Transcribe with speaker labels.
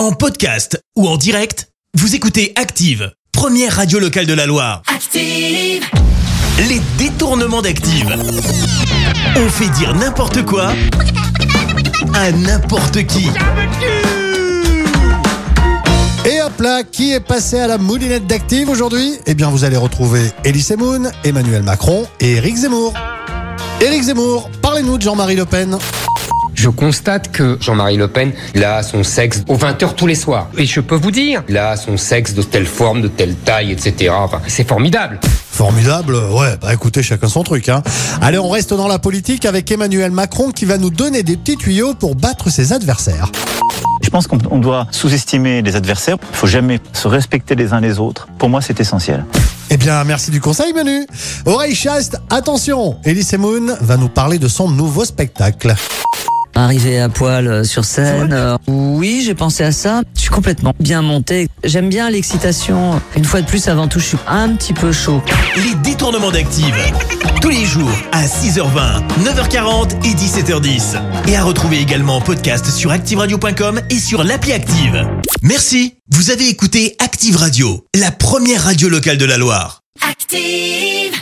Speaker 1: En podcast ou en direct, vous écoutez Active, première radio locale de la Loire.
Speaker 2: Active.
Speaker 1: Les détournements d'Active. On fait dire n'importe quoi à n'importe qui.
Speaker 3: Et hop là, qui est passé à la moulinette d'Active aujourd'hui? Eh bien, vous allez retrouver Elie Semoun, Emmanuel Macron et Éric Zemmour. Éric Zemmour, parlez-nous de Jean-Marie Le Pen.
Speaker 4: Je constate que Jean-Marie Le Pen, il a son sexe aux 20h tous les soirs. Et je peux vous dire, il a son sexe de telle forme, de telle taille, etc. Enfin, c'est formidable.
Speaker 3: Formidable, ouais, bah écoutez, chacun son truc. Hein. Allez, on reste dans la politique avec Emmanuel Macron qui va nous donner des petits tuyaux pour battre ses adversaires.
Speaker 5: Je pense qu'on on doit sous-estimer les adversaires. Il faut jamais se respecter les uns les autres. Pour moi, c'est essentiel.
Speaker 3: Eh bien, merci du conseil, Manu. Oreille chaste, attention, Elie Semoun va nous parler de son nouveau spectacle.
Speaker 6: Arriver à poil euh, sur scène, euh, oui, j'ai pensé à ça. Je suis complètement bien monté. J'aime bien l'excitation. Une fois de plus, avant tout, je suis un petit peu chaud.
Speaker 1: Les détournements d'Active. Tous les jours à 6h20, 9h40 et 17h10. Et à retrouver également en podcast sur ActiveRadio.com et sur l'appli Active. Merci. Vous avez écouté Active Radio, la première radio locale de la Loire.
Speaker 2: Active.